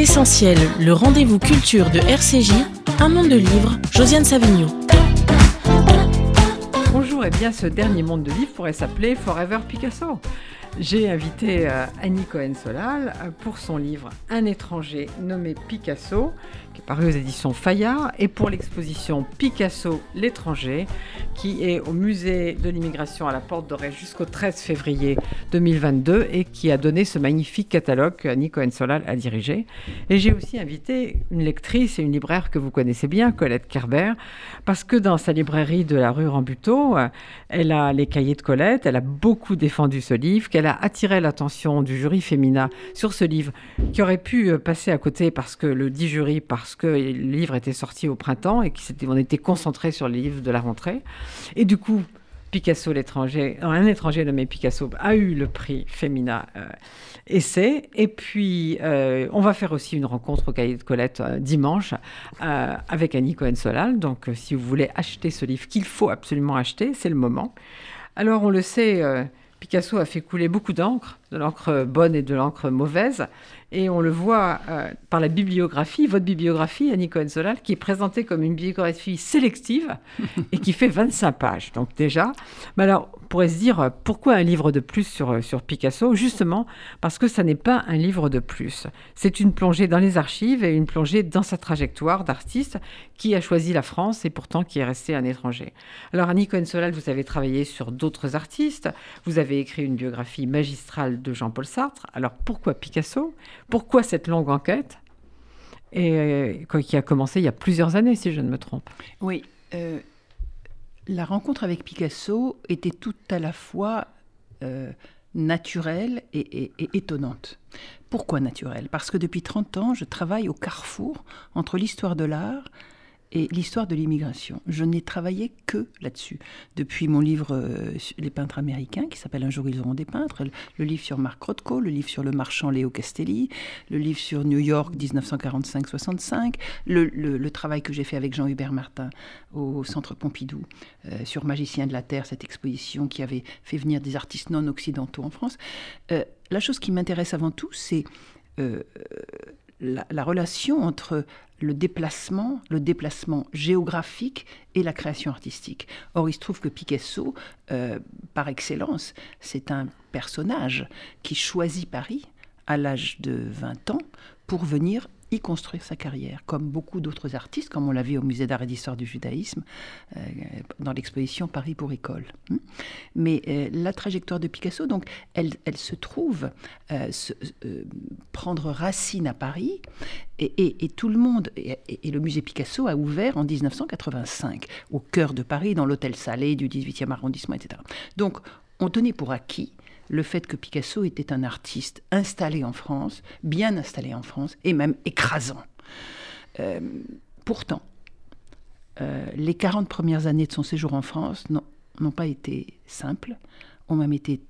Essentiel, le rendez-vous culture de RCJ, un monde de livres, Josiane Savigno. Bonjour, et bien ce dernier monde de livres pourrait s'appeler Forever Picasso. J'ai invité euh, Annie Cohen-Solal euh, pour son livre Un étranger nommé Picasso, qui est paru aux éditions Fayard, et pour l'exposition Picasso l'étranger, qui est au musée de l'immigration à la Porte d'Oreille jusqu'au 13 février 2022 et qui a donné ce magnifique catalogue que Annie Cohen-Solal a dirigé. Et j'ai aussi invité une lectrice et une libraire que vous connaissez bien, Colette Kerber, parce que dans sa librairie de la rue Rambuteau, euh, elle a les cahiers de Colette, elle a beaucoup défendu ce livre, qu'elle a attiré l'attention du jury féminin sur ce livre, qui aurait pu euh, passer à côté parce que le dit jury, parce que le livre était sorti au printemps et qu'on était concentré sur le livre de la rentrée. Et du coup, Picasso, l'étranger, un étranger nommé Picasso, a eu le prix Femina euh, Essai. Et puis, euh, on va faire aussi une rencontre au cahier de Colette euh, dimanche avec Annie Cohen-Solal. Donc, si vous voulez acheter ce livre qu'il faut absolument acheter, c'est le moment. Alors, on le sait, Picasso a fait couler beaucoup d'encre, de l'encre bonne et de l'encre mauvaise. Et on le voit euh, par la bibliographie, votre bibliographie, Annie Cohen-Solal, qui est présentée comme une bibliographie sélective et qui fait 25 pages. Donc déjà, mais alors pourrait se dire, euh, pourquoi un livre de plus sur, euh, sur Picasso? Justement parce que ça n'est pas un livre de plus. C'est une plongée dans les archives et une plongée dans sa trajectoire d'artiste qui a choisi la France et pourtant qui est resté un étranger. Alors Annie Cohen-Solal, vous avez travaillé sur d'autres artistes, vous avez écrit une biographie magistrale de Jean-Paul Sartre. Alors pourquoi Picasso? Pourquoi cette longue enquête? Et euh, qui a commencé il y a plusieurs années, si je ne me trompe. Oui. La rencontre avec Picasso était tout à la fois euh, naturelle et, et, étonnante. Pourquoi naturelle? Parce que depuis 30 ans, je travaille au carrefour entre l'histoire de l'art et l'histoire de l'immigration. Je n'ai travaillé que là-dessus. Depuis mon livre euh, Les peintres américains, qui s'appelle Un jour ils auront des peintres, le livre sur Marc Rothko, le livre sur le marchand Léo Castelli, le livre sur New York 1945-65, le, travail que j'ai fait avec Jean-Hubert Martin au Centre Pompidou euh, sur Magicien de la Terre, cette exposition qui avait fait venir des artistes non occidentaux en France. Euh, la chose qui m'intéresse avant tout, c'est la, relation entre le déplacement, le déplacement géographique et la création artistique. Or, il se trouve que Picasso, euh, par excellence, c'est un personnage qui choisit Paris à l'âge de 20 ans pour venir y construire sa carrière, comme beaucoup d'autres artistes, comme on l'a vu au Musée d'art et d'histoire du judaïsme, euh, dans l'exposition Paris pour école. Hmm. Mais euh, la trajectoire de Picasso, donc, elle, se trouve euh, prendre racine à Paris, et, tout le monde, et, le musée Picasso a ouvert en 1985, au cœur de Paris, dans l'hôtel Salé du 18e arrondissement, etc. Donc, on tenait pour acquis le fait que Picasso était un artiste installé en France, bien installé en France, et même écrasant. Euh, pourtant, euh, les 40 premières années de son séjour en France n'ont pas été simples, ont même été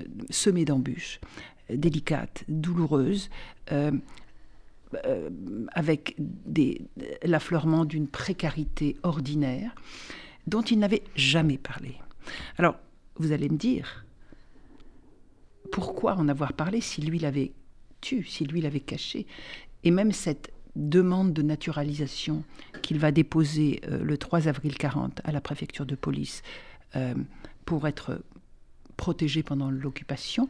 euh, semées d'embûches, délicates, douloureuses, avec l'affleurement d'une précarité ordinaire dont il n'avait jamais parlé. Alors, vous allez me dire, pourquoi en avoir parlé si lui l'avait tué, si lui l'avait caché Et même cette demande de naturalisation qu'il va déposer euh, le 3 avril 40 à la préfecture de police euh, pour être protégé pendant l'occupation,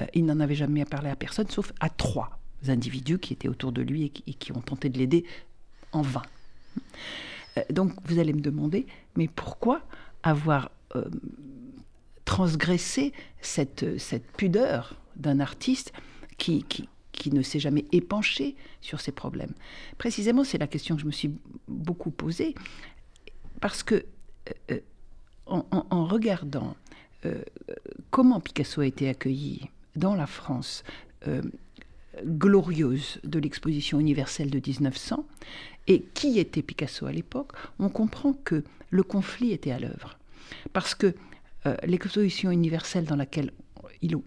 euh, il n'en avait jamais parlé à personne, sauf à trois individus qui étaient autour de lui et qui ont tenté de l'aider en vain. donc vous allez me demander, mais pourquoi avoir transgresser cette, cette pudeur d'un artiste qui, qui, qui ne s'est jamais épanché sur ses problèmes. Précisément, c'est la question que je me suis beaucoup posée, parce que euh, en, en, regardant euh, comment Picasso a été accueilli dans la France euh, glorieuse de l'exposition universelle de 1900, et qui était Picasso à l'époque, on comprend que le conflit était à l'œuvre. Parce que euh, l'exposition universelle dans laquelle il,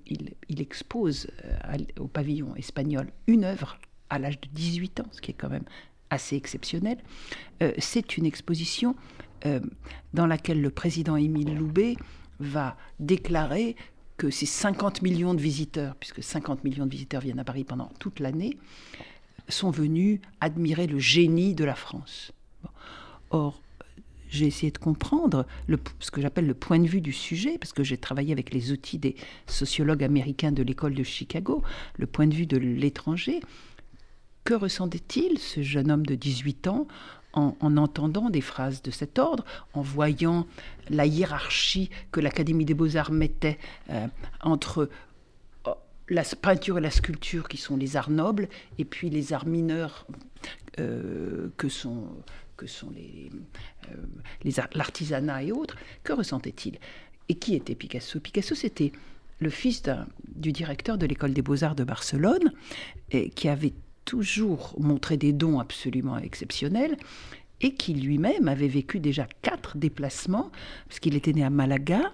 expose euh, au pavillon espagnol une œuvre à l'âge de 18 ans, ce qui est quand même assez exceptionnel, euh, c'est une exposition dans laquelle le président Émile Loubet va déclarer que ces 50 millions de visiteurs, puisque 50 millions de visiteurs viennent à Paris pendant toute l'année, sont venus admirer le génie de la France. Or, j'ai essayé de comprendre ce que j'appelle le point de vue du sujet, parce que j'ai travaillé avec les outils des sociologues américains de l'école de Chicago, le point de vue de l'étranger. Que ressentait-il, ce jeune homme de 18 ans, en, entendant des phrases de cet ordre, en voyant la hiérarchie que l'Académie des beaux-arts mettait euh, entre oh, la peinture et la sculpture, qui sont les arts nobles, et puis les arts mineurs, euh, que sont que sont les, euh, l'artisanat et autres, que ressentait-il Et qui était Picasso? Picasso, c'était le fils du directeur de l'école des beaux-arts de Barcelone, et qui avait toujours montré des dons absolument exceptionnels, et qui lui-même avait vécu déjà quatre déplacements, parce qu'il était né à Malaga,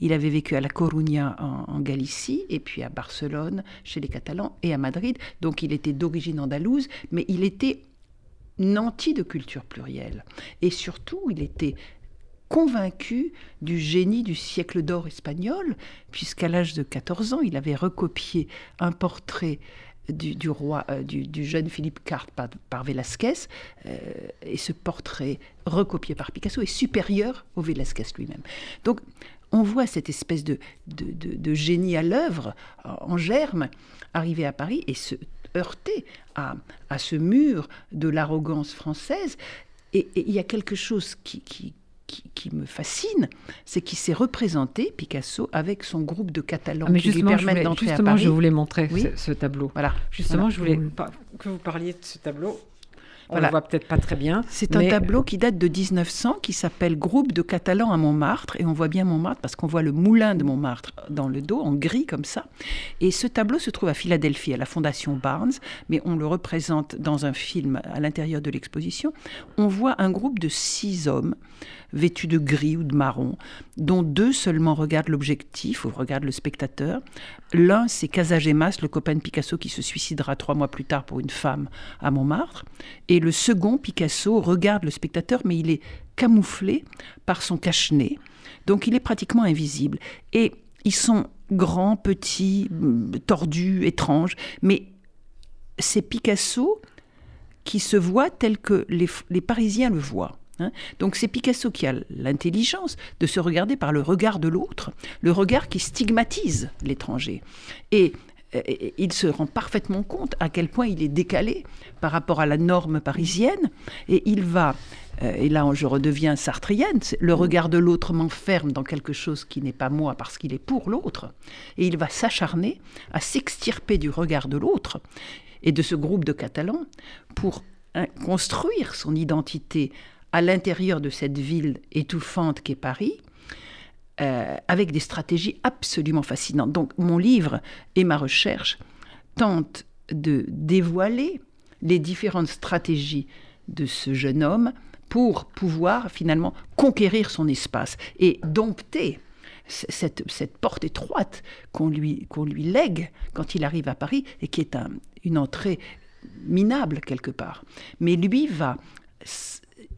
il avait vécu à La Coruña en, en, Galicie, et puis à Barcelone, chez les Catalans, et à Madrid. Donc il était d'origine andalouse, mais il était nanti de culture plurielle. Et surtout, il était convaincu du génie du siècle d'or espagnol, puisqu'à l'âge de 14 ans, il avait recopié un portrait du, roi, euh, du, jeune Philippe IV par, par Velázquez, euh, et ce portrait recopié par Picasso est supérieur au Velázquez lui-même. Donc, on voit cette espèce de, de génie à l'œuvre, en germe, arriver à Paris et se heurter à, à ce mur de l'arrogance française. Et, il y a quelque chose qui, qui, qui, me fascine, c'est qu'il s'est représenté, Picasso, avec son groupe de Catalans ah, qui lui permettent d'entrer à Paris. Justement, je voulais montrer ce, tableau. Voilà. Justement, je voulais que vous parliez de ce tableau. On ne voit peut-être pas très bien. C'est un tableau qui date de 1900, qui s'appelle Groupe de Catalans à Montmartre. Et on voit bien Montmartre parce qu'on voit le moulin de Montmartre dans le dos, en gris comme ça. Et ce tableau se trouve à Philadelphie, à la Fondation Barnes, mais on le représente dans un film à l'intérieur de l'exposition. On voit un groupe de six hommes vêtus de gris ou de marron, dont deux seulement regardent l'objectif ou regardent le spectateur. L'un, c'est Casagemas, le copain de Picasso qui se suicidera trois mois plus tard pour une femme à Montmartre. Et le second, Picasso, regarde le spectateur, mais il est camouflé par son cache-nez. Donc il est pratiquement invisible. Et ils sont grands, petits, tordus, étranges, mais c'est Picasso qui se voit tel que les Parisiens le voient. Hein. Donc c'est Picasso qui a l'intelligence de se regarder par le regard de l'autre, le regard qui stigmatise l'étranger. Et, il se rend parfaitement compte à quel point il est décalé par rapport à la norme parisienne, et il va, euh, et là je redeviens sartrienne, le regard de l'autre m'enferme dans quelque chose qui n'est pas moi parce qu'il est pour l'autre, et il va s'acharner à s'extirper du regard de l'autre et de ce groupe de Catalans pour hein, construire son identité à l'intérieur de cette ville étouffante qu'est Paris, euh, avec des stratégies absolument fascinantes. Donc mon livre et ma recherche tentent de dévoiler les différentes stratégies de ce jeune homme pour pouvoir finalement conquérir son espace et dompter cette, cette porte étroite qu'on lui, lui lègue quand il arrive à Paris et qui est un, une entrée minable quelque part. Mais lui va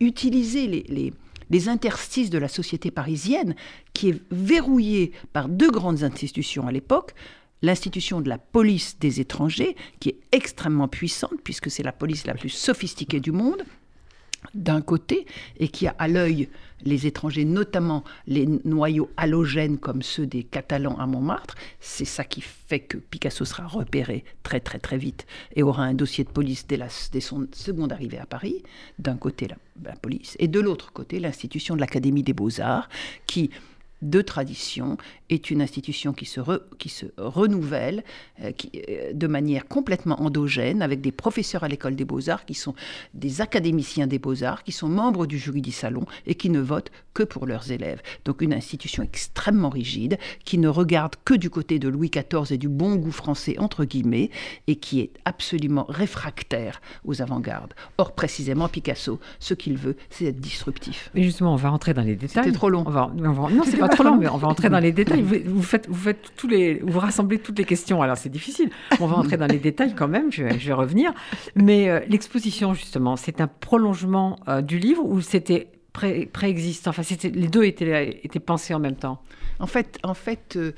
utiliser les, les, interstices de la société parisienne, qui est verrouillée par deux grandes institutions à l'époque, l'institution de la police des étrangers, qui est extrêmement puissante, puisque c'est la police la plus sophistiquée du monde, d'un côté et qui a à l'œil les étrangers, notamment les noyaux halogènes comme ceux des Catalans à Montmartre. C'est ça qui fait que Picasso sera repéré très très très vite et aura un dossier de police dès, la, son seconde arrivée à Paris. D'un côté la police et de l'autre côté l'institution de l'Académie des beaux-arts qui de tradition, est une institution qui se, qui se renouvelle euh, qui, euh, de manière complètement endogène, avec des professeurs à l'école des beaux-arts qui sont des académiciens des beaux-arts, qui sont membres du jury du salon et qui ne votent que pour leurs élèves. Donc une institution extrêmement rigide, qui ne regarde que du côté de Louis XIV et du bon goût français, entre guillemets, et qui est absolument réfractaire aux avant-gardes. Or, précisément, Picasso, ce qu'il veut, c'est être disruptif. Mais justement, on va rentrer dans les détails. C'était trop long. On va, non, c'est pas trop long, mais on va entrer dans les détails. Vous, faites, vous faites tous les, vous rassemblez toutes les questions. Alors c'est difficile. On va entrer dans les détails quand même. Je vais, je vais revenir. Mais euh, l'exposition justement, c'est un prolongement euh, du livre ou c'était pré, préexistant? Enfin, les deux étaient, étaient pensés en même temps? En fait, en fait, euh,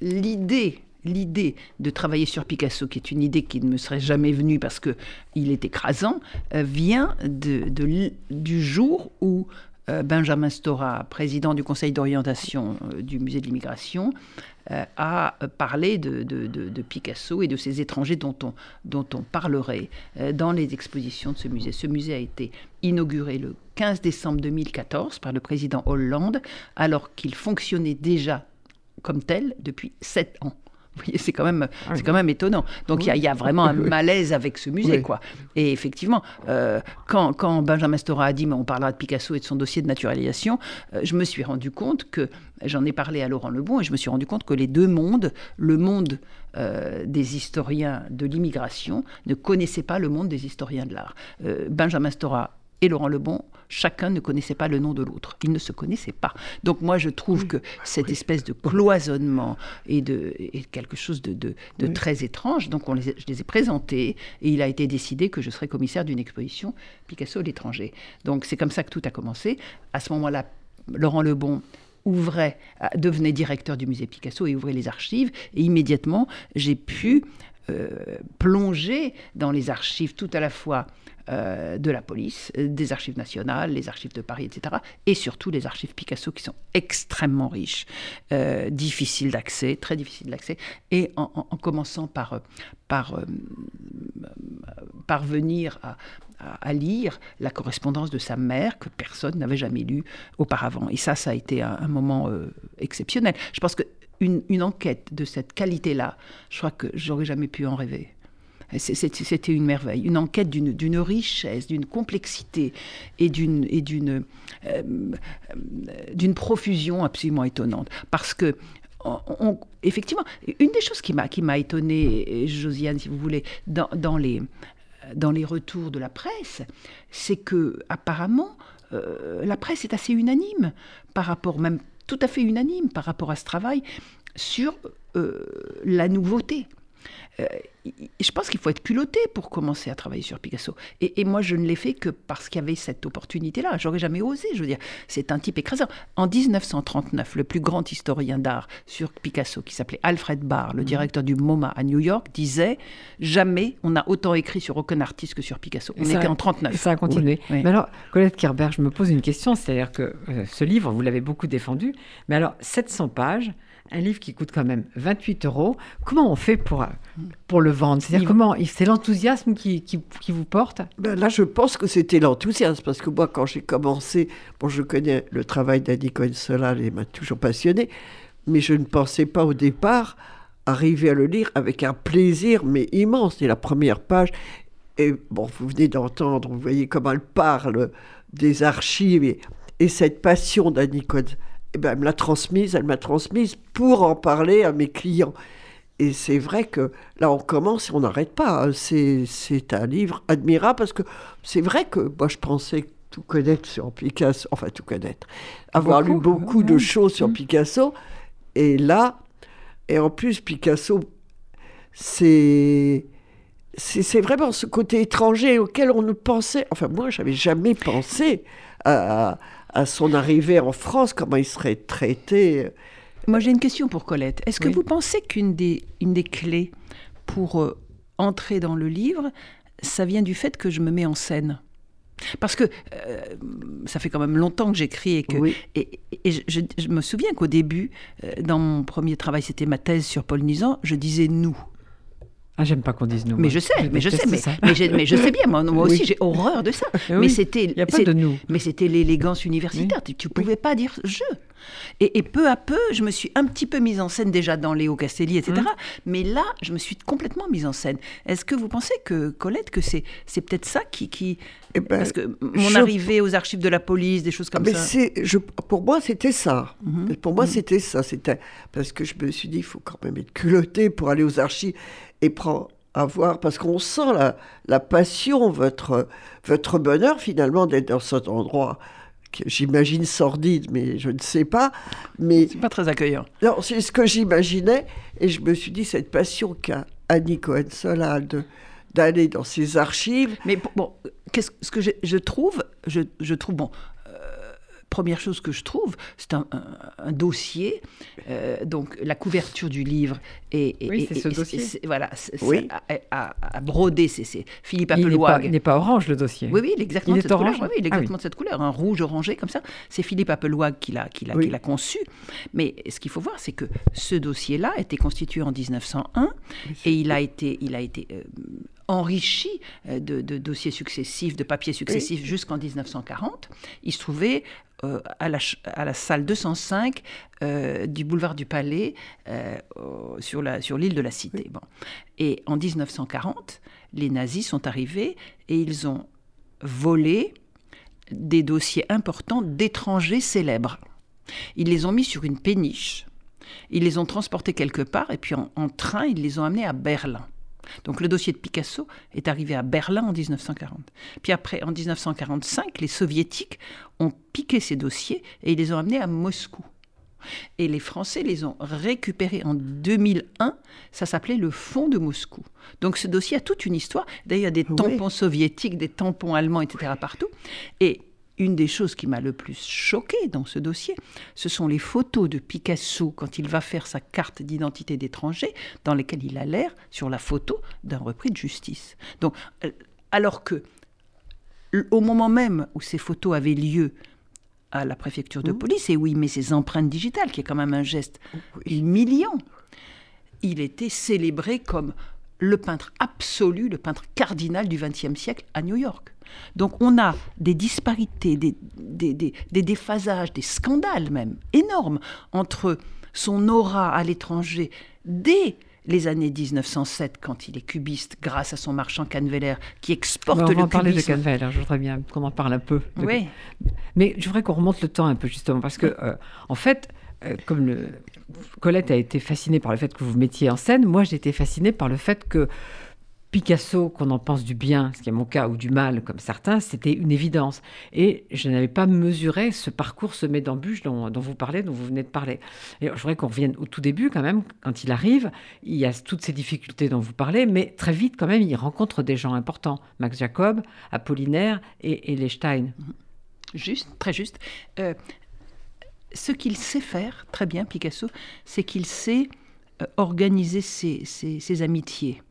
l'idée l'idée de travailler sur Picasso, qui est une idée qui ne me serait jamais venue parce que il est écrasant, vient de, du jour où Benjamin Stora, président du conseil d'orientation euh, du musée de l'immigration, a parlé de, de, Picasso et de ces étrangers dont on, dont on parlerait dans les expositions de ce musée. Ce musée a été inauguré le 15 décembre 2014 par le président Hollande, alors qu'il fonctionnait déjà comme tel depuis sept ans. C'est quand même, ah c'est quand même étonnant. Donc il y, a vraiment un malaise avec ce musée, quoi. Et effectivement, euh, quand, quand, Benjamin Stora a dit, mais on parlera de Picasso et de son dossier de naturalisation, euh, je me suis rendu compte que j'en ai parlé à Laurent Lebon et je me suis rendu compte que les deux mondes, le monde euh, des historiens de l'immigration, ne connaissaient pas le monde des historiens de l'art. Benjamin Stora et Laurent Lebon, chacun ne connaissait pas le nom de l'autre. Ils ne se connaissaient pas. Donc moi, je trouve que cette espèce de cloisonnement est, de, quelque chose de, très étrange. Donc on les, je les ai présentés et il a été décidé que je serais commissaire d'une exposition Picasso à l'étranger. Donc c'est comme ça que tout a commencé. À ce moment-là, Laurent Lebon ouvrait, euh, devenait directeur du musée Picasso et ouvrait les archives. Et immédiatement, j'ai pu euh, plonger dans les archives tout à la fois euh, de la police, euh, des archives nationales, les archives de Paris, etc. Et surtout les archives Picasso qui sont extrêmement riches, difficiles d'accès, très difficiles d'accès, et en, commençant par, par parvenir à, à, lire la correspondance de sa mère que personne n'avait jamais lue auparavant. Et ça, ça a été un, moment exceptionnel. Je pense qu'une une enquête de cette qualité-là, je crois que j'aurais jamais pu en rêver. C'était une merveille, une enquête d'une richesse, d'une complexité et d'une euh, d'une profusion absolument étonnante. Parce que effectivement, une des choses qui m'a qui m'a étonnée, Josiane, si vous voulez, dans, dans, les dans les retours de la presse, c'est que apparemment euh, la presse est assez unanime par rapport même tout à fait unanime par rapport à ce travail sur euh, la nouveauté. Euh, je pense qu'il faut être culotté pour commencer à travailler sur Picasso. Et, moi, je ne l'ai fait que parce qu'il y avait cette opportunité-là. J'aurais jamais osé, je veux dire. C'est un type écrasant. En 1939, le plus grand historien d'art sur Picasso, qui s'appelait Alfred Barr, le mhm. directeur du MoMA à New York, disait Jamais on a autant écrit sur aucun artiste que sur Picasso. On était en 39. Ça a continué. Mais alors, Colette Kerber, je me pose une question. C'est-à-dire que euh, ce livre, vous l'avez beaucoup défendu. Mais alors, 700 pages un livre qui coûte quand même 28 euros. Comment on fait pour, pour le vendre? C'est-à-dire comment C'est l'enthousiasme qui, qui, vous porte? Ben Là, je pense que c'était l'enthousiasme parce que moi, quand j'ai commencé, bon, je connais le travail d'Annie Cohen-Solal et m'a toujours passionné, mais je ne pensais pas au départ arriver à le lire avec un plaisir mais immense. C'est la première page. Et bon, vous venez d'entendre, vous voyez comment elle parle des archives et, et cette passion d'Annie Cohen eh ben, elle me l'a transmise, elle m'a transmise pour en parler à mes clients. Et c'est vrai que là, on commence et on n'arrête pas. Hein. C'est, un livre admirable parce que c'est vrai que moi, je pensais tout connaître sur Picasso, enfin tout connaître, avoir lu beaucoup de choses sur mmh. Picasso. Et là, et en plus, Picasso, c'est, c'est, vraiment ce côté étranger auquel on ne pensait, enfin moi, j'avais jamais pensé à à son arrivée en France, comment il serait traité. Moi, j'ai une question pour Colette. Est-ce que vous pensez qu'une des, une des clés pour euh, entrer dans le livre, ça vient du fait que je me mets en scène? Parce que euh, ça fait quand même longtemps que j'écris et que et, je, me souviens qu'au début, euh, dans mon premier travail, c'était ma thèse sur Paul Nizan, je disais nous. Ah, j'aime pas qu'on dise nous. Mais je sais, mais je sais, mais, mais, je sais bien, moi, aussi j'ai horreur de ça. mais c'était. Mais c'était l'élégance universitaire. Tu, ne pouvais pas dire je. Et, peu à peu, je me suis un petit peu mise en scène déjà dans Léo Castelli, etc. Hum. Mais là, je me suis complètement mise en scène. Est-ce que vous pensez que Colette, que c'est c'est peut-être ça qui, qui... Eh ben, parce que mon arrivée aux archives de la police, des choses comme ah, mais ça. Je, pour moi, c'était ça. Mhm. Pour moi, mhm. c'était ça. C'était parce que je me suis dit, il faut quand même être culotté pour aller aux archives et prendre à voir, parce qu'on sent la, la, passion, votre, votre bonheur finalement d'être dans cet endroit que j'imagine sordide, mais je ne sais pas. Mais c'est pas très accueillant. Non, c'est ce que j'imaginais, et je me suis dit cette passion qu'a Annie Cohen-Solal d'aller dans ses archives. Mais bon, qu'est-ce que je, je trouve, je, je trouve bon. Première chose que je trouve, c'est un, dossier. Euh, donc, la couverture du livre est. oui, c'est ce dossier. voilà, oui. à, broder, c'est Philippe Appelwag. Il n'est pas, orange, le dossier. Oui, oui, il est exactement, de, cette couleur, oui, il est ah exactement de cette couleur, un rouge orangé comme ça. C'est Philippe Appelwag qui l'a oui. conçu. Mais ce qu'il faut voir, c'est que ce dossier-là a été constitué en 1901 et il a été, il a été euh, enrichi euh, de, dossiers successifs, de papiers successifs jusqu'en 1940. Il se trouvait euh, à, la, à, la, salle 205 euh, du boulevard du Palais sur l'île sur de la Cité. Bon. Et en 1940, les nazis sont arrivés et ils ont volé des dossiers importants d'étrangers célèbres. Ils les ont mis sur une péniche, ils les ont transportés quelque part et puis en train, ils les ont amenés à Berlin. Donc le dossier de Picasso est arrivé à Berlin en 1940. Puis après, en 1945, les soviétiques ont piqué ces dossiers et ils les ont amenés à Moscou. Et les Français les ont récupérés en 2001. Ça s'appelait le Fonds de Moscou. Donc ce dossier a toute une histoire. D'ailleurs, il y a des tampons soviétiques, des tampons allemands, etc. partout. Et une des choses qui m'a le plus choqué dans ce dossier, ce sont les photos de Picasso quand il va faire sa carte d'identité d'étranger, dans lesquelles il a l'air, sur la photo, d'un repris de justice. Donc, euh, alors que, au moment même où ces photos avaient lieu à la préfecture de police, et où il met ses empreintes digitales, qui est quand même un geste humiliant, il était célébré comme le peintre absolu, le peintre cardinal du XXe siècle à New York. Donc on a des disparités, des, des, déphasages, des scandales même énormes entre son aura à l'étranger dès les années 1907, quand il est cubiste, grâce à son marchand Canveller, qui exporte le cubisme. On va parler de Canveller, je voudrais bien qu'on en parle un peu. Oui. Mais je voudrais qu'on remonte le temps un peu, justement, parce que, euh, en fait, euh, comme le... Colette a été fascinée par le fait que vous mettiez en scène, moi j'ai été fascinée par le fait que Picasso, qu'on en pense du bien, ce qui est mon cas, ou du mal, comme certains, c'était une évidence. Et je n'avais pas mesuré ce parcours semé d'embûches dont, vous parlez, dont vous venez de parler. Et je voudrais qu'on revienne au tout début, quand même, quand il arrive, il y a toutes ces difficultés dont vous parlez, mais très vite, quand même, il rencontre des gens importants. Max Jacob, Apollinaire et, et Stein. Juste, très juste. Euh, ce qu'il sait faire, très bien, Picasso, c'est qu'il sait organiser ses, amitiés.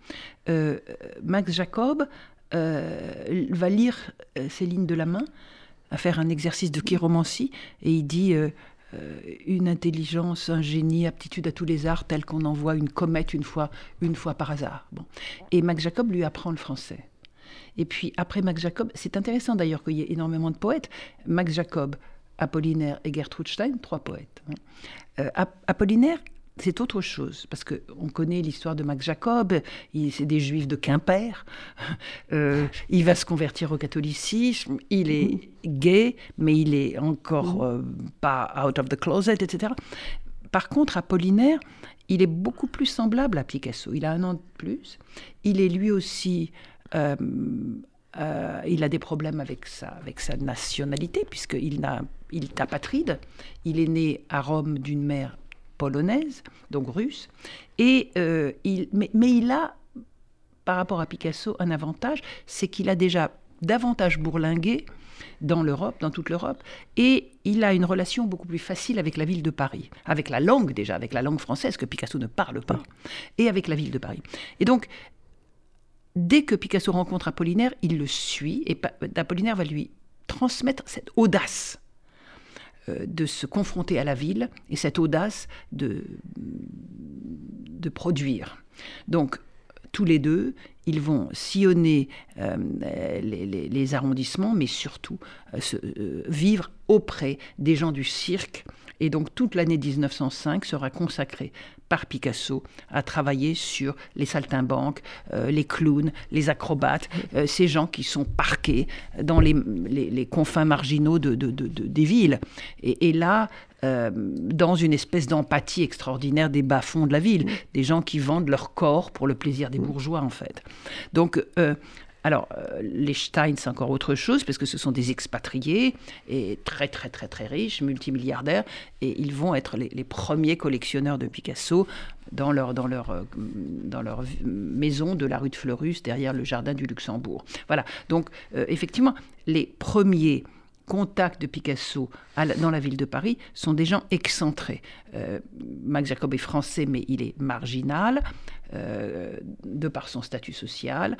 Euh, Max Jacob euh, va lire Céline de la main, à faire un exercice de chiromancie, et il dit une intelligence, un génie, aptitude à tous les arts, tel qu'on envoie une comète une fois, une fois par hasard. Bon. Et Max Jacob lui apprend le français. Et puis après Max Jacob, c'est intéressant d'ailleurs qu'il y ait énormément de poètes. Max Jacob, Apollinaire et Gertrude Stein, trois poètes. Apollinaire c'est autre chose, parce qu'on connaît l'histoire de Max Jacob, c'est des juifs de Quimper, euh, il va se convertir au catholicisme, il est gay, mais il est encore euh, pas out of the closet, etc. Par contre, Apollinaire, il est beaucoup plus semblable à Picasso, il a un an de plus, il est lui aussi... Euh, il a des problèmes avec sa, avec sa nationalité, puisqu'il il est apatride. Il est né à Rome d'une mère polonaise, donc russe. Et, euh, il, mais, il a, par rapport à Picasso, un avantage, c'est qu'il a déjà davantage bourlingué dans l'Europe, dans toute l'Europe, et il a une relation beaucoup plus facile avec la ville de Paris, avec la langue déjà, avec la langue française que Picasso ne parle pas, et avec la ville de Paris. Et donc, dès que Picasso rencontre Apollinaire, il le suit, et Apollinaire va lui transmettre cette audace de se confronter à la ville et cette audace de, de produire. Donc, tous les deux, ils vont sillonner euh, les, arrondissements, mais surtout euh, vivre auprès des gens du cirque. Et donc toute l'année 1905 sera consacrée par Picasso à travailler sur les saltimbanques, euh, les clowns, les acrobates, euh, ces gens qui sont parqués dans les, confins marginaux de, des villes. Et, là, euh, dans une espèce d'empathie extraordinaire des bas-fonds de la ville, des gens qui vendent leur corps pour le plaisir des bourgeois, en fait. Donc, alors, euh, les Stein, c'est encore autre chose, parce que ce sont des expatriés, et très, très, très, très riches, multimilliardaires, et ils vont être les, premiers collectionneurs de Picasso dans leur, euh, maison de la rue de Fleurus, derrière le jardin du Luxembourg. Voilà, donc, euh, effectivement, les premiers contact de Picasso dans la ville de Paris sont des gens excentrés. Max Jacob est français, mais il est marginal de par son statut social.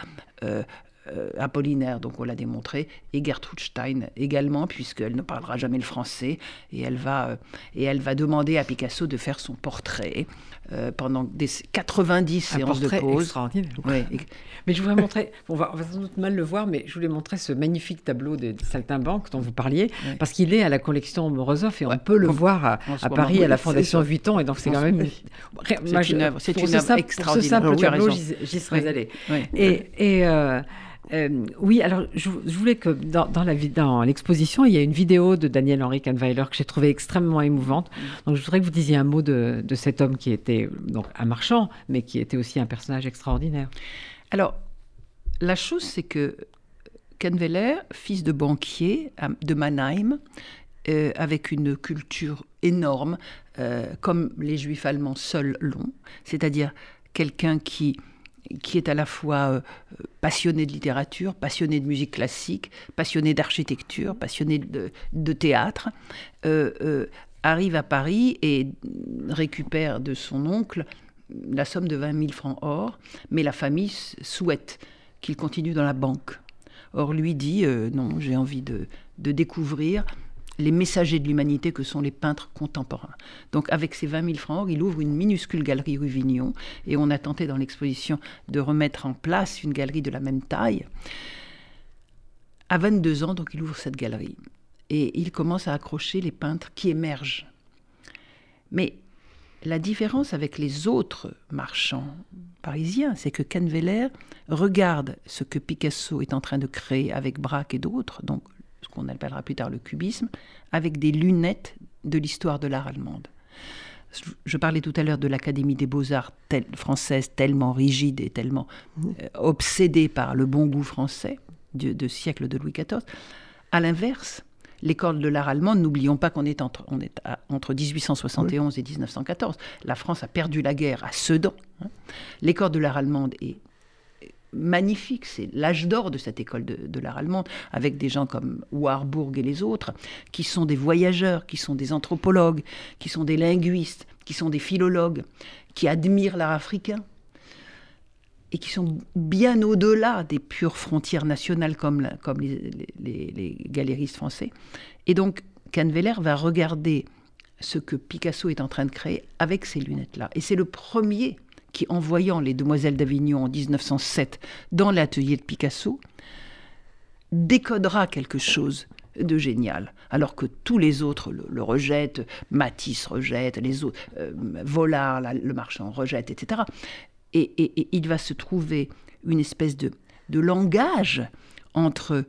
Apollinaire, donc on l'a démontré, et Gertrude Stein également, puisqu'elle ne parlera jamais le français, et elle va, et elle va demander à Picasso de faire son portrait. Euh, pendant des 90 séances de pause. extraordinaire. Mais je voudrais montrer, on va, sans doute mal le voir, mais je voulais montrer ce magnifique tableau des, saltimbanques dont vous parliez, parce qu'il est à la collection Morozov et on peut le voir à, Paris, à la Fondation Vuitton, et donc c'est quand même... C'est une œuvre, c'est une œuvre extraordinaire. Pour ce simple tableau, j'y serais allée. Et... et euh, euh, oui, alors je, voulais que dans, l'exposition, il y a une vidéo de Daniel-Henri Kahnweiler que j'ai trouvée extrêmement émouvante. Donc je voudrais que vous disiez un mot de, cet homme qui était donc un marchand, mais qui était aussi un personnage extraordinaire. Alors, la chose, c'est que Kahnweiler, fils de banquier de Mannheim, euh, avec une culture énorme, euh, comme les juifs allemands seuls l'ont, c'est-à-dire quelqu'un qui qui est à la fois euh, passionné de littérature, passionné de musique classique, passionné d'architecture, passionné de, théâtre, euh, euh, arrive à Paris et récupère de son oncle la somme de 20 000 francs or, mais la famille souhaite qu'il continue dans la banque. Or, lui dit, non, j'ai envie de, de découvrir les messagers de l'humanité que sont les peintres contemporains. Donc avec ces 20 000 francs, il ouvre une minuscule galerie rue Vignon et on a tenté dans l'exposition de remettre en place une galerie de la même taille. À 22 ans, donc il ouvre cette galerie et il commence à accrocher les peintres qui émergent. Mais la différence avec les autres marchands parisiens, c'est que Canveller regarde ce que Picasso est en train de créer avec Braque et d'autres, donc qu'on appellera plus tard le cubisme, avec des lunettes de l'histoire de l'art allemande. Je parlais tout à l'heure de l'Académie des beaux-arts française tellement rigide et tellement euh, obsédée par le bon goût français de, siècle de Louis XIV. À l'inverse, l'école de l'art allemande, n'oublions pas qu'on est entre, on est entre 1871 et 1914. La France a perdu la guerre à Sedan. Hein. L'école de l'art allemande est magnifique. C'est l'âge d'or de cette école de, l'art allemande, avec des gens comme Warburg et les autres, qui sont des voyageurs, qui sont des anthropologues, qui sont des linguistes, qui sont des philologues, qui admirent l'art africain et qui sont bien au-delà des pures frontières nationales comme, comme les, les, galéristes français. Et donc, Canveller va regarder ce que Picasso est en train de créer avec ces lunettes-là. Et c'est le premier en voyant les Demoiselles d'Avignon en 1907 dans l'atelier de Picasso, décodera quelque chose de génial, alors que tous les autres le, rejettent, Matisse rejette, les autres, euh, Vollard, le marchand rejette, etc. Et, il va se trouver une espèce de, de langage entre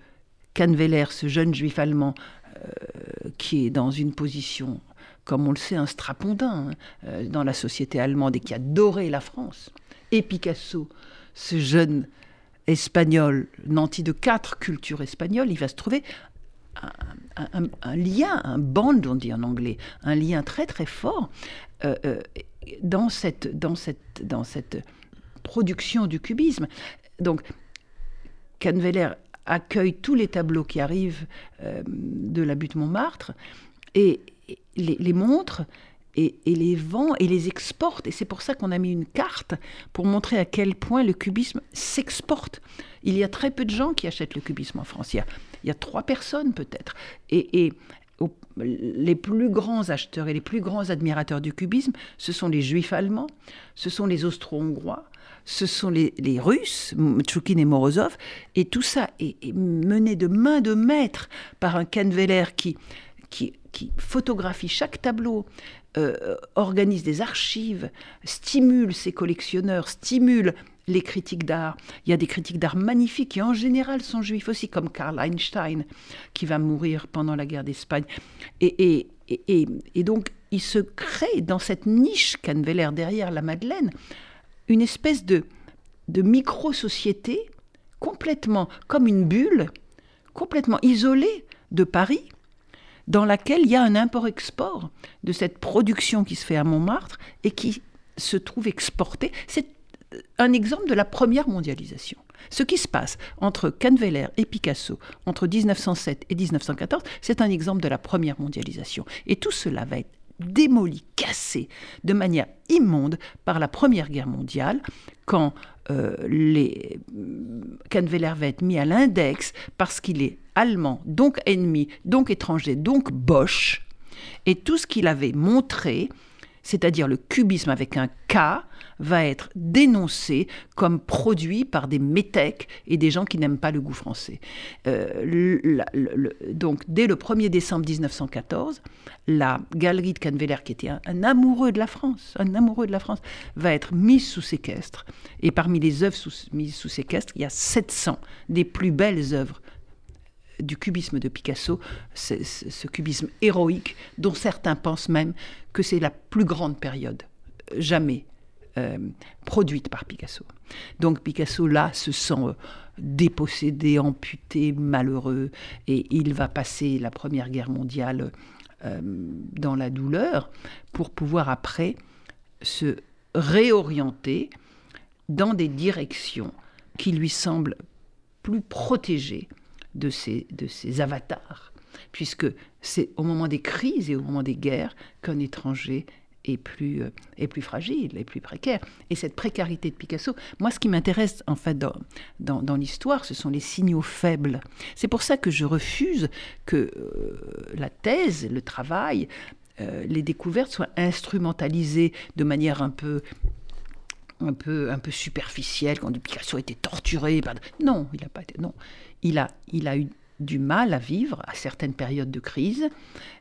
Canveller, ce jeune juif allemand, euh, qui est dans une position comme on le sait, un strapontin hein, euh, dans la société allemande et qui adorait la France. Et Picasso, ce jeune espagnol, nanti de quatre cultures espagnoles, il va se trouver un, lien, un bond, on dit en anglais, un lien très très fort euh, euh, dans, cette, dans, cette, dans cette production du cubisme. Donc, Canveller accueille tous les tableaux qui arrivent de la butte Montmartre et, les, montre et, les vend et les exporte. Et c'est pour ça qu'on a mis une carte pour montrer à quel point le cubisme s'exporte. Il y a très peu de gens qui achètent le cubisme en France. Il y a, trois personnes peut-être. Et, les plus grands acheteurs et les plus grands admirateurs du cubisme, ce sont les juifs allemands, ce sont les austro-hongrois, ce sont les, Russes, Tchoukine et Morozov, et tout ça est, mené de main de maître par un Canveller qui qui photographie chaque tableau, euh, organise des archives, stimule ses collectionneurs, stimule les critiques d'art. Il y a des critiques d'art magnifiques qui en général sont juifs aussi, comme Karl Einstein, qui va mourir pendant la guerre d'Espagne. Et, donc, il se crée dans cette niche Canveller derrière la Madeleine une espèce de, de micro-société complètement comme une bulle, complètement isolée de Paris, dans laquelle il y a un import-export de cette production qui se fait à Montmartre et qui se trouve exportée. C'est un exemple de la première mondialisation. Ce qui se passe entre Canveller et Picasso entre 1907 et 1914, c'est un exemple de la première mondialisation. Et tout cela va être démoli, cassé de manière immonde par la Première Guerre mondiale, quand euh. Canveller va être mis à l'index parce qu'il est allemand, donc ennemi, donc étranger, donc Bosch. Et tout ce qu'il avait montré, c'est-à-dire le cubisme avec un K, va être dénoncé comme produit par des métèques et des gens qui n'aiment pas le goût français. Euh, donc, dès le 1er décembre 1914, la galerie de Canveller, qui était un, amoureux de la France, un amoureux de la France, va être mise sous séquestre. Et parmi les œuvres mises sous séquestre, il y a 700 des plus belles œuvres du cubisme de Picasso, ce cubisme héroïque dont certains pensent même que c'est la plus grande période jamais euh, produite par Picasso. Donc Picasso, là, se sent euh, dépossédé, amputé, malheureux, et il va passer la Première Guerre mondiale euh, dans la douleur pour pouvoir après se réorienter dans des directions qui lui semblent plus protégées de ses, de avatars, puisque c'est au moment des crises et au moment des guerres qu'un étranger est plus, euh, est plus fragile, est plus précaire. Et cette précarité de Picasso, moi, ce qui m'intéresse en fait dans, dans, dans l'histoire, ce sont les signaux faibles. C'est pour ça que je refuse que euh, la thèse, le travail, euh, les découvertes soient instrumentalisées de manière un peu un peu, un peu superficielle, quand Picasso a été torturé. Non, il n'a pas été. Non, il a, eu du mal à vivre à certaines périodes de crise.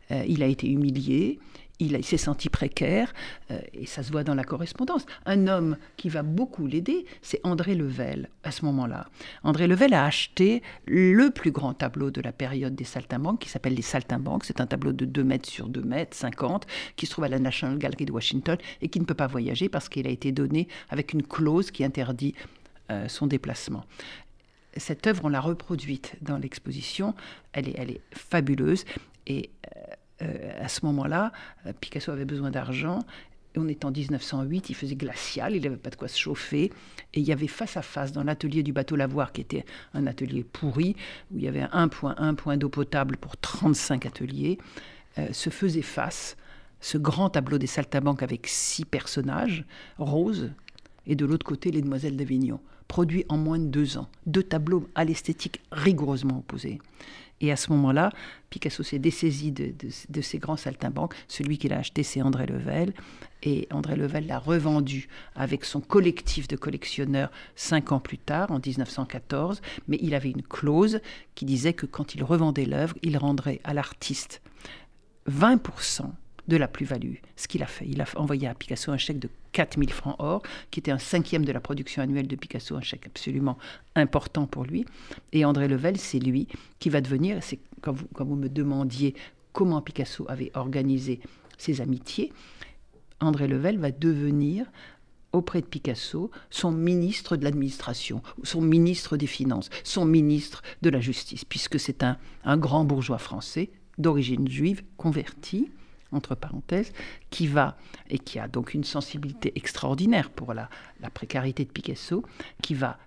il a été humilié il, s'est senti précaire, euh, et ça se voit dans la correspondance. Un homme qui va beaucoup l'aider, c'est André Level, à ce moment-là. André Level a acheté le plus grand tableau de la période des saltimbanques, qui s'appelle Les Saltimbanques. C'est un tableau de 2 mètres sur 2 mètres, 50, qui se trouve à la National Gallery de Washington, et qui ne peut pas voyager parce qu'il a été donné avec une clause qui interdit euh, son déplacement cette œuvre, on l'a reproduite dans l'exposition. Elle est, elle est fabuleuse. Et euh, euh, à ce moment-là, euh, Picasso avait besoin d'argent. On est en 1908, il faisait glacial, il n'avait pas de quoi se chauffer. Et il y avait face à face, dans l'atelier du bateau Lavoir, qui était un atelier pourri, où il y avait un point, d'eau potable pour 35 ateliers, se faisait face ce grand tableau des saltabanques avec six personnages, roses, et de l'autre côté, les Demoiselles d'Avignon, produit en moins de deux ans. Deux tableaux à l'esthétique rigoureusement opposés. Et à ce moment-là, Picasso s'est dessaisi de, ces grands saltimbanques. Celui qu'il a acheté, c'est André Level. Et André Level l'a revendu avec son collectif de collectionneurs cinq ans plus tard, en 1914. Mais il avait une clause qui disait que quand il revendait l'œuvre, il rendrait à l'artiste 20% de la plus-value. Ce qu'il a fait, il a envoyé à Picasso un chèque de 4000 francs or, qui était un cinquième de la production annuelle de Picasso, un chèque absolument important pour lui. Et André Level, c'est lui qui va devenir, c'est quand vous, me demandiez comment Picasso avait organisé ses amitiés, André Level va devenir auprès de Picasso son ministre de l'administration, son ministre des finances, son ministre de la justice, puisque c'est un grand bourgeois français d'origine juive converti, entre parenthèses, qui va, et qui a donc une sensibilité extraordinaire pour la, précarité de Picasso, qui va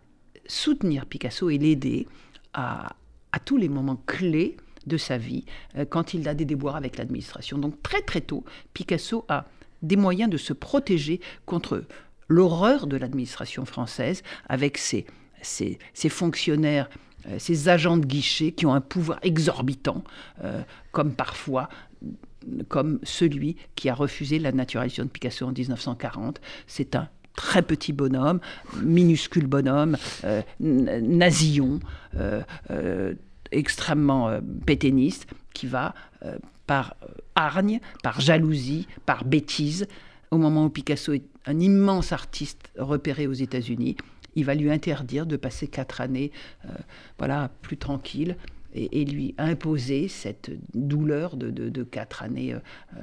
soutenir Picasso et l'aider à, tous les moments clés de sa vie, euh, quand il a des déboires avec l'administration. Donc très très tôt, Picasso a des moyens de se protéger contre l'horreur de l'administration française avec ses, fonctionnaires euh, ces agents de guichet qui ont un pouvoir exorbitant, euh, comme parfois comme celui qui a refusé la naturalisation de Picasso en 1940. C'est un très petit bonhomme, minuscule bonhomme, euh, nasillon, euh, euh, extrêmement péténiste, qui va, par hargne, par jalousie, par bêtise, au moment où Picasso est un immense artiste repéré aux États-Unis, il va lui interdire de passer quatre années voilà, plus tranquille et, lui imposer cette douleur de, quatre années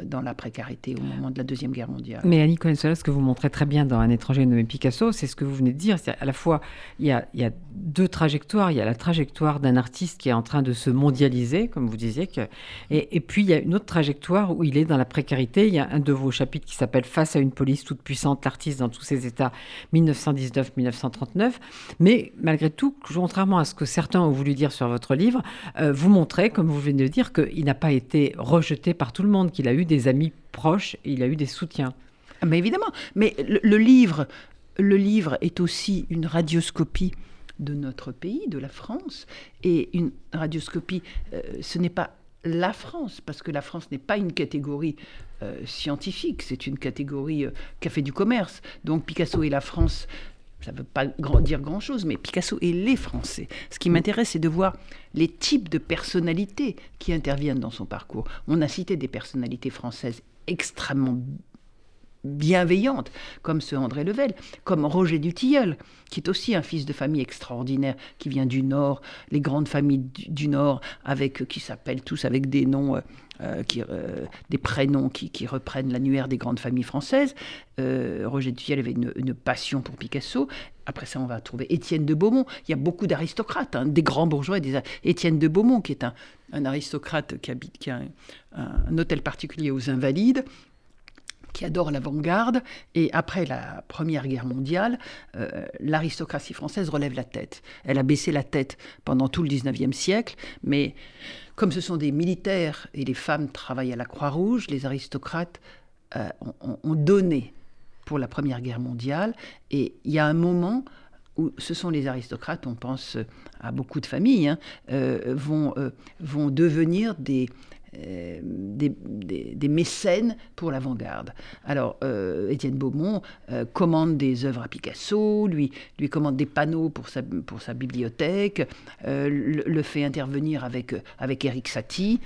dans la précarité au moment de la Deuxième Guerre mondiale. Mais Annie cohen ce que vous montrez très bien dans Un étranger nommé Picasso, c'est ce que vous venez de dire. C'est à la fois, il y, a, deux trajectoires. Il y a la trajectoire d'un artiste qui est en train de se mondialiser, comme vous disiez, et puis il y a une autre trajectoire où il est dans la précarité. Il y a un de vos chapitres qui s'appelle Face à une police toute puissante, l'artiste dans tous ses états 1919-1939. Mais malgré tout, contrairement à ce que certains ont voulu dire sur votre livre, euh, vous montrez, comme vous venez de dire, qu'il n'a pas été rejeté par tout le monde, qu'il a eu des amis proches et il a eu des soutiens. Ah, mais évidemment, mais le, livre, le livre est aussi une radioscopie de notre pays, de la France, et une radioscopie, euh, ce n'est pas la France, parce que la France n'est pas une catégorie euh, scientifique, c'est une catégorie euh, fait du commerce. Donc Picasso et la France, ça ne veut pas dire grand-chose, mais Picasso et les Français. Ce qui m'intéresse, c'est de voir les types de personnalités qui interviennent dans son parcours. On a cité des personnalités françaises extrêmement bienveillante, comme ce André Level, comme Roger Dutilleul, qui est aussi un fils de famille extraordinaire, qui vient du Nord, les grandes familles du, Nord, avec qui s'appellent tous avec des noms, euh, qui, euh, des prénoms qui, reprennent l'annuaire des grandes familles françaises. Roger Dutilleul avait une, passion pour Picasso. Après ça, on va trouver Étienne de Beaumont. Il y a beaucoup d'aristocrates, hein, des grands bourgeois. Des... Étienne de Beaumont, qui est un, aristocrate qui habite, qui a un hôtel particulier aux Invalides, qui adore l'avant-garde. Et après la Première Guerre mondiale, euh, l'aristocratie française relève la tête. Elle a baissé la tête pendant tout le 19e siècle, mais comme ce sont des militaires et les femmes travaillent à la Croix-Rouge, les aristocrates euh, ont, donné pour la Première Guerre mondiale. Et il y a un moment où ce sont les aristocrates, on pense à beaucoup de familles, hein, euh, vont, vont devenir des, euh, des, mécènes pour l'avant-garde. Alors, euh, Étienne Beaumont euh, commande des œuvres à Picasso, lui, lui commande des panneaux pour sa, pour sa bibliothèque, le, fait intervenir avec, avec Eric Satie.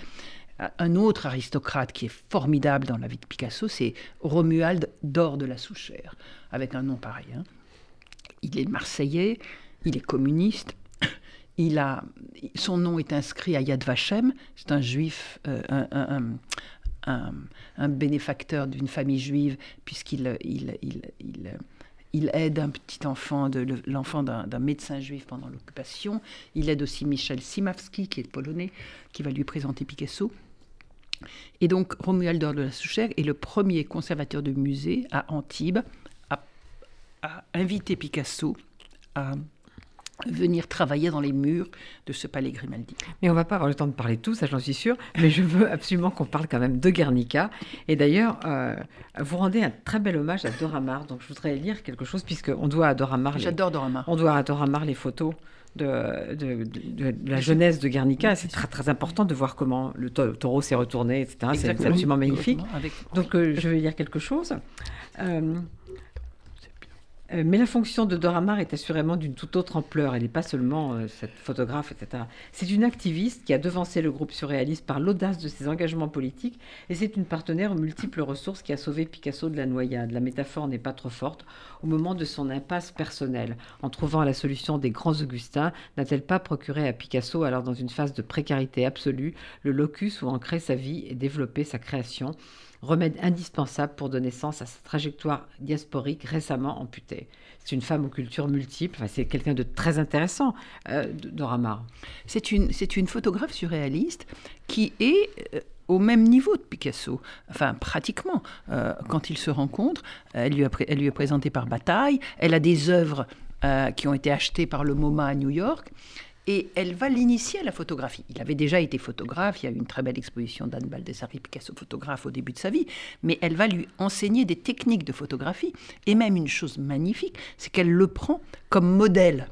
Un autre aristocrate qui est formidable dans la vie de Picasso, c'est Romuald d'Or de la Souchère, avec un nom pareil. Hein. Il est marseillais, il est communiste, il a, son nom est inscrit à Yad Vashem, c'est un juif, euh, un, bénéfacteur d'une famille juive, puisqu'il il, il, aide un petit enfant, l'enfant d'un médecin juif pendant l'occupation. Il aide aussi Michel Simavski, qui est polonais, qui va lui présenter Picasso. Et donc Romuald de la Souchère est le premier conservateur de musée à Antibes à inviter Picasso à venir travailler dans les murs de ce palais Grimaldi. Mais on va pas avoir le temps de parler de tout, ça j'en suis sûre, mais je veux absolument qu'on parle quand même de Guernica. Et d'ailleurs, euh, vous rendez un très bel hommage à Dora Maar, donc je voudrais lire quelque chose, puisqu'on doit à Dora Maar... J'adore Dora Maar. On doit à Dora Maar les photos de, de, la jeunesse de Guernica. C'est très, très important de voir comment le taureau s'est retourné, etc. C'est absolument magnifique. Donc euh, je vais lire quelque chose. Euh, euh, mais la fonction de Dora Maar est assurément d'une toute autre ampleur. Elle n'est pas seulement euh, cette photographe, etc. C'est une activiste qui a devancé le groupe surréaliste par l'audace de ses engagements politiques et c'est une partenaire aux multiples ressources qui a sauvé Picasso de la noyade. La métaphore n'est pas trop forte. Au moment de son impasse personnelle, en trouvant la solution des grands Augustins, n'a-t-elle pas procuré à Picasso, alors dans une phase de précarité absolue, le locus où ancrer sa vie et développer sa création? Remède indispensable pour donner sens à sa trajectoire diasporique récemment amputée. C'est une femme aux cultures multiples, enfin, c'est quelqu'un de très intéressant, euh, Dora. C'est une, une photographe surréaliste qui est euh, au même niveau de Picasso, enfin pratiquement. Euh, quand ils se rencontrent, elle lui, a, elle lui est présentée par Bataille, elle a des œuvres qui ont été achetées par le MoMA à New York et elle va l'initier à la photographie. Il avait déjà été photographe, il y a eu une très belle exposition d'Anne Baldessari Picasso photographe au début de sa vie, mais elle va lui enseigner des techniques de photographie, et même une chose magnifique, c'est qu'elle le prend comme modèle.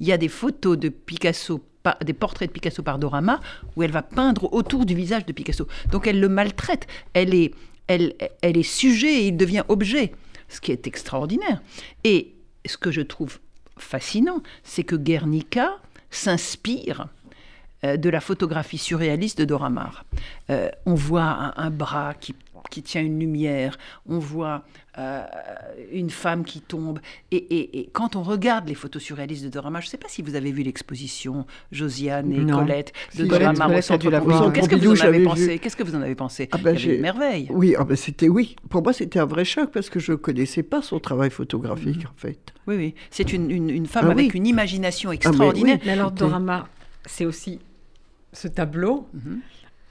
Il y a des photos de Picasso des portraits de Picasso par Dorama où elle va peindre autour du visage de Picasso. Donc elle le maltraite, elle est, elle, elle est sujet et il devient objet, ce qui est extraordinaire. Et ce que je trouve fascinant, c'est que Guernica, s'inspire euh, de la photographie surréaliste de Dora euh, on voit un, bras qui, tient une lumière, on voit euh, une femme qui tombe. Et, quand on regarde les photos surréalistes de Dorama, je ne sais pas si vous avez vu l'exposition Josiane et Colette de Dorama au Centre Qu'est-ce que vous en avez pensé Qu'est-ce que vous en avez pensé ah ben, une merveille. Oui, ah ben c'était oui. Pour moi, c'était un vrai choc parce que je ne connaissais pas son travail photographique, en fait. Oui, oui. C'est une, une, femme ah avec une imagination ah, extraordinaire. mais, alors, Dorama, c'est aussi ce tableau. Mhm.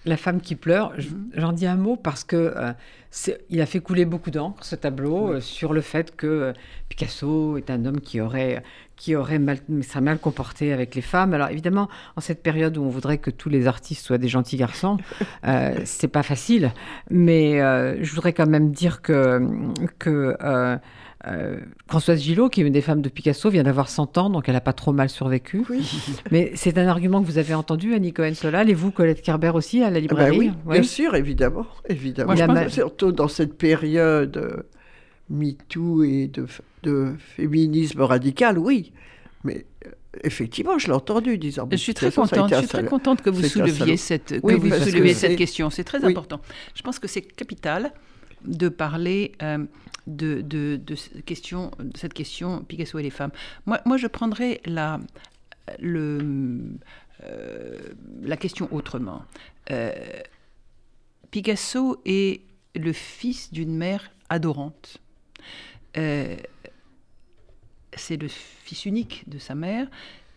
La femme qui pleure, mhm. j'en dis un mot parce que euh, il a fait couler beaucoup d'encre ce tableau euh, sur le fait que euh, Picasso est un homme qui aurait qui aurait mal, ça mal comporté avec les femmes. Alors évidemment, en cette période où on voudrait que tous les artistes soient des gentils garçons, euh, c'est pas facile. Mais je voudrais quand même dire que que euh, Françoise Gillot, qui est une des femmes de Picasso, vient d'avoir 100 ans, donc elle n'a pas trop mal survécu. Mais c'est un argument que vous avez entendu, Annie Cohen-Solal, et vous, Colette Kerber aussi, à la ah bah librairie oui, Bien sûr, évidemment. évidemment. je pense surtout dans cette période euh, MeToo et de, de, féminisme radical, oui. Mais euh, effectivement, je l'ai entendu disant. Je suis très contente. Je suis très contente que vous souleviez cette, que vous souleviez cette question. C'est très important. Je pense que c'est capital de parler de, question, cette question Picasso et les femmes. Moi, moi je prendrais la, le, euh, la question autrement. Euh, Picasso est le fils d'une mère adorante. Euh, c'est le fils unique de sa mère.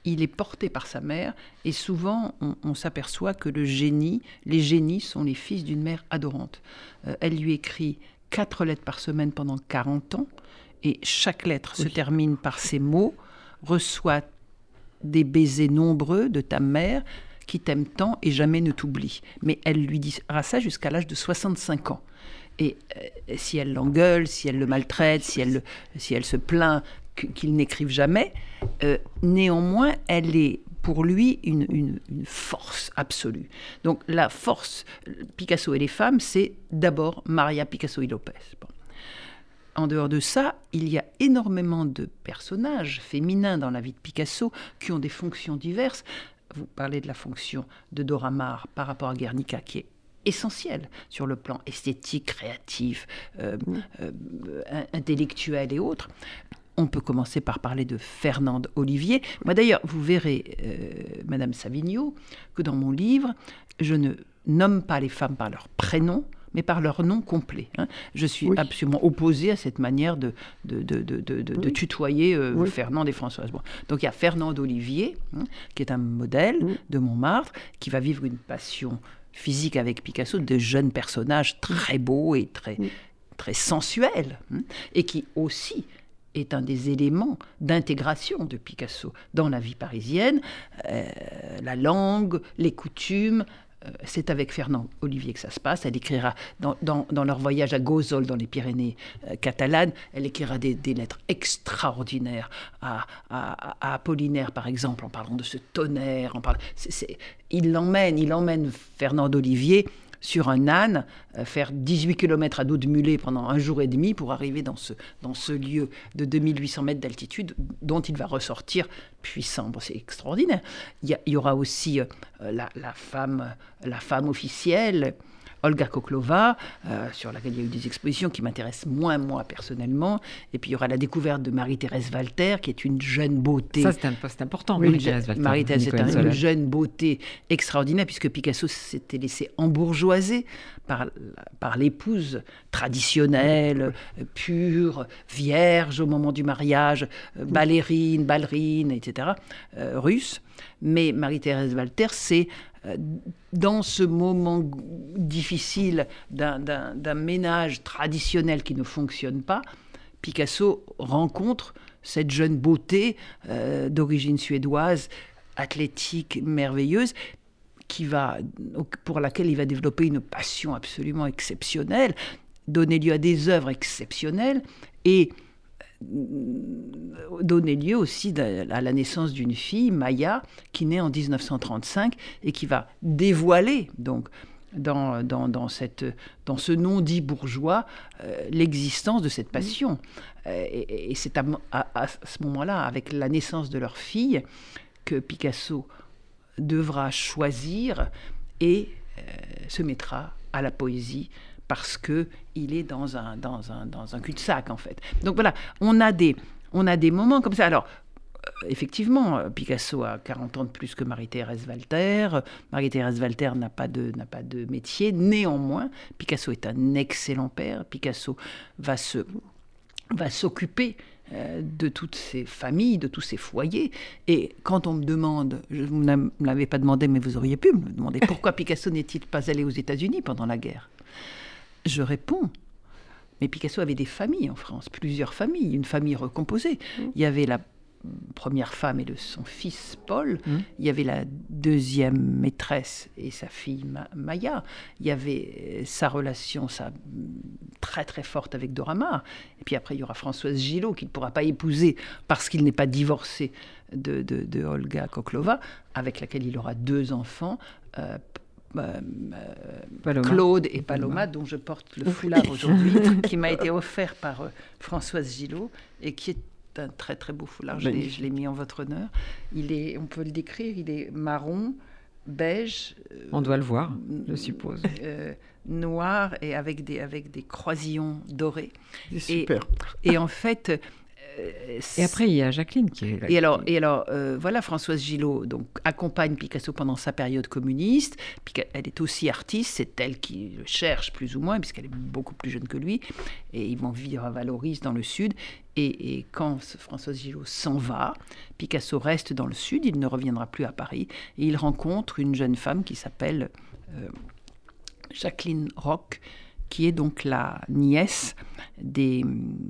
Il est porté par sa mère et souvent on, on s'aperçoit que le génie, les génies sont les fils d'une mère adorante. elle lui écrit quatre lettres par semaine pendant 40 ans, et chaque lettre se termine par ces mots, reçoit des baisers nombreux de ta mère qui t'aime tant et jamais ne t'oublie. Mais elle lui dira ça jusqu'à l'âge de 65 ans. Et euh, si elle l'engueule, si elle le maltraite, si elle, si elle se plaint qu'il n'écrive jamais, euh, néanmoins, elle est pour lui une, force absolue. Donc la force, Picasso et les femmes, c'est d'abord Maria Picasso y Lopez. En dehors de ça, il y a énormément de personnages féminins dans la vie de Picasso qui ont des fonctions diverses. Vous parlez de la fonction de Dora Maar par rapport à Guernica, qui est essentielle sur le plan esthétique, créatif, euh, euh, intellectuel et autres on peut commencer par parler de Fernande Olivier. Moi d'ailleurs, vous verrez, euh, Madame Savigno, que dans mon livre, je ne nomme pas les femmes par leur prénom, mais par leur nom complet. Hein. Je suis absolument opposée à cette manière de, de, tutoyer euh, Fernande et Françoise. Donc il y a Fernande Olivier, hein, qui est un modèle de Montmartre, qui va vivre une passion physique avec Picasso, de jeunes personnages très beaux et très, très sensuels, hein, et qui aussi est un des éléments d'intégration de Picasso dans la vie parisienne. Euh, la langue, les coutumes, euh, c'est avec Fernand Olivier que ça se passe. Elle écrira dans, leur voyage à Gozol, dans les Pyrénées euh, catalanes, elle écrira des, lettres extraordinaires à, Apollinaire, par exemple, en parlant de ce tonnerre. Il l'emmène, il emmène Fernand Olivier sur un âne, euh, faire 18 km à dos de mulet pendant un jour et demi pour arriver dans ce, dans ce lieu de 2800 mètres d'altitude dont il va ressortir puissant. c'est extraordinaire. Il y, aura aussi euh, femme, la femme officielle Olga Koklova, euh, sur laquelle il y a eu des expositions qui m'intéressent moins moi personnellement. Et puis il y aura la découverte de Marie-Thérèse Walter, qui est une jeune beauté. Ça, c'est important, Marie-Thérèse Walter. Marie-Thérèse est une jeune beauté extraordinaire, puisque Picasso s'était laissé embourgeoiser par, par l'épouse traditionnelle, pure, vierge au moment du mariage, ballerine, ballerine, etc., euh, russe. Mais Marie-Thérèse Walter, c'est euh, dans ce moment difficile d'un ménage traditionnel qui ne fonctionne pas, Picasso rencontre cette jeune beauté euh, d'origine suédoise, athlétique, merveilleuse, qui va, pour laquelle il va développer une passion absolument exceptionnelle, donner lieu à des œuvres exceptionnelles et donner lieu aussi à la naissance d'une fille, Maya, qui naît en 1935 et qui va dévoiler donc dans, dans, cette, dans ce nom dit bourgeois euh, l'existence de cette passion. Euh, et, c'est à, ce moment-là, avec la naissance de leur fille, que Picasso devra choisir et euh, se mettra à la poésie parce que il est dans un, dans un, dans un cul-de-sac, en fait. Donc voilà, on a des, on a des moments comme ça. Alors, euh, effectivement, euh, Picasso a 40 ans de plus que Marie-Thérèse Walter. Marie-Thérèse Walter n'a pas, de, n'a pas de métier. Néanmoins, Picasso est un excellent père. Picasso va, se, va s'occuper euh, de toutes ces familles, de tous ces foyers. Et quand on me demande, je vous ne l'avez pas demandé, mais vous auriez pu me demander, pourquoi Picasso n'est-il pas allé aux États-Unis pendant la guerre? Je réponds, mais Picasso avait des familles en France, plusieurs familles, une famille recomposée. Il y avait la première femme et de son fils Paul. Mmh. Il y avait la deuxième maîtresse et sa fille Ma- Maya. Il y avait euh, sa relation sa, très très forte avec Dora Maar. Et puis après, il y aura Françoise Gillot qu'il ne pourra pas épouser parce qu'il n'est pas divorcé de, de- de Olga Koklova, avec laquelle il aura deux enfants. euh, Paloma. Claude et Paloma, dont je porte le foulard aujourd'hui, qui m'a été offert par euh, Françoise Gillot et qui est un très très beau foulard. Je l'ai- mis en votre honneur. Il est, on peut le décrire, il est marron, beige, euh, On doit le voir, je suppose. euh, noir et avec des, avec des croisillons dorés. Et- super. Et en fait. Euh, Et après, il y a Jacqueline qui est là. et alors, et alors euh, voilà, Françoise Gillot donc, accompagne Picasso pendant sa période communiste. Elle est aussi artiste, c'est elle qui le cherche plus ou moins, puisqu'elle est beaucoup plus jeune que lui. Et ils vont vivre à Valoris, dans le sud. Et, et quand Françoise Gillot s'en va, Picasso reste dans le sud, il ne reviendra plus à Paris. Et il rencontre une jeune femme qui s'appelle euh, Jacqueline Roch, qui est donc la nièce des,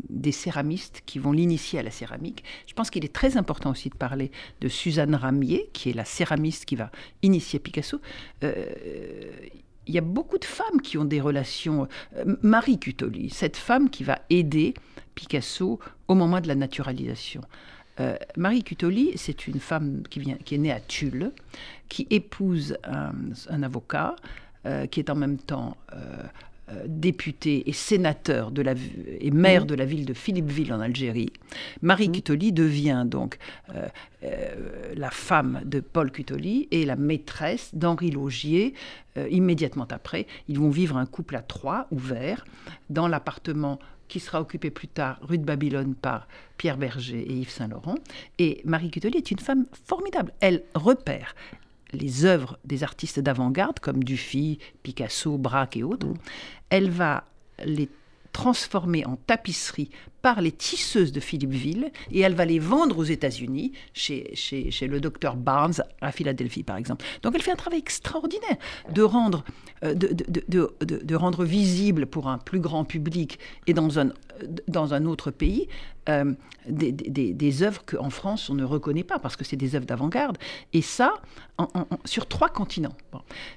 des céramistes qui vont l'initier à la céramique. Je pense qu'il est très important aussi de parler de Suzanne Ramier, qui est la céramiste qui va initier Picasso. Euh, il y a beaucoup de femmes qui ont des relations. Euh, Marie Cutoli, cette femme qui va aider Picasso au moment de la naturalisation. Euh, Marie Cutoli, c'est une femme qui, vient, qui est née à Tulle, qui épouse un, avocat, qui est en même temps député et sénateur de la, et maire de la ville de Philippeville en Algérie. Marie Cutoli devient donc euh, euh, la femme de Paul Cutoli et la maîtresse d'Henri Laugier. Euh, immédiatement après, ils vont vivre un couple à trois, ouvert, dans l'appartement qui sera occupé plus tard, rue de Babylone, par Pierre Berger et Yves Saint-Laurent. Et Marie Cutoli est une femme formidable. Elle repère les œuvres des artistes d'avant-garde comme Dufy, Picasso, Braque et autres. Elle va les transformer en tapisserie les tisseuses de Philippeville et elle va les vendre aux États-Unis chez, chez, le docteur Barnes à Philadelphie par exemple. Donc elle fait un travail extraordinaire de rendre, euh, de, de, de, de- rendre visible pour un plus grand public et dans un, dans un autre pays euh, des, des, des œuvres qu'en France on ne reconnaît pas parce que c'est des œuvres d'avant-garde. Et ça, sur trois continents.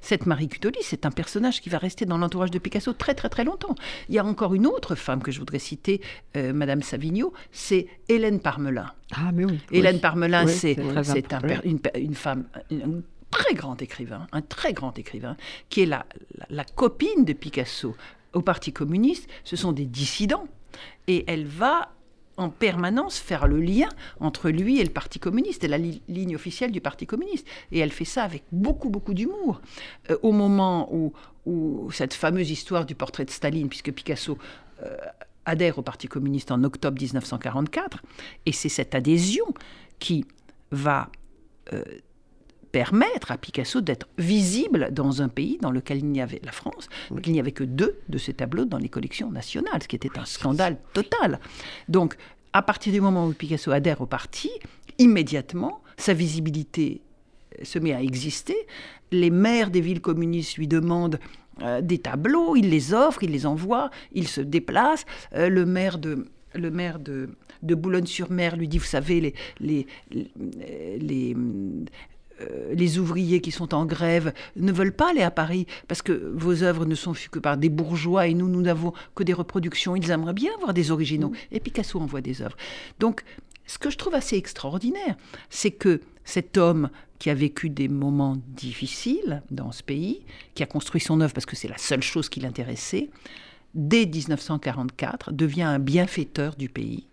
Cette Marie Cutoli, c'est un personnage qui va rester dans l'entourage de Picasso très très très longtemps. Il y a encore une autre femme que je voudrais citer, euh, Madame Savigno, c'est Hélène Parmelin. Ah, mais oui. Hélène Oui. Parmelin, Oui, c'est un une, femme, un très grand écrivain, un très grand écrivain, qui est la, la, la copine de Picasso au Parti communiste. Ce sont des dissidents. Et elle va en permanence faire le lien entre lui et le Parti communiste, et la li- ligne officielle du Parti communiste. Et elle fait ça avec beaucoup, beaucoup d'humour. Euh, au moment où, où cette fameuse histoire du portrait de Staline, puisque Picasso euh, adhère au Parti communiste en octobre 1944, et c'est cette adhésion qui va euh, permettre à Picasso d'être visible dans un pays dans lequel il n'y avait la France, donc il n'y avait que deux de ces tableaux dans les collections nationales, ce qui était un scandale total. Donc, à partir du moment où Picasso adhère au parti, immédiatement, sa visibilité euh, se met à exister. Les maires des villes communistes lui demandent euh, des tableaux, il les offre, il les envoie, il se déplace. Euh, le maire de le maire de, de Boulogne-sur-Mer lui dit, vous savez, les, les, les, les, euh, les ouvriers qui sont en grève ne veulent pas aller à Paris parce que vos œuvres ne sont vues que par des bourgeois et nous, nous n'avons que des reproductions. Ils aimeraient bien voir des originaux. Et Picasso envoie des œuvres. Donc, ce que je trouve assez extraordinaire, c'est que cet homme qui a vécu des moments difficiles dans ce pays, qui a construit son œuvre parce que c'est la seule chose qui l'intéressait, dès 1944, devient un bienfaiteur du pays.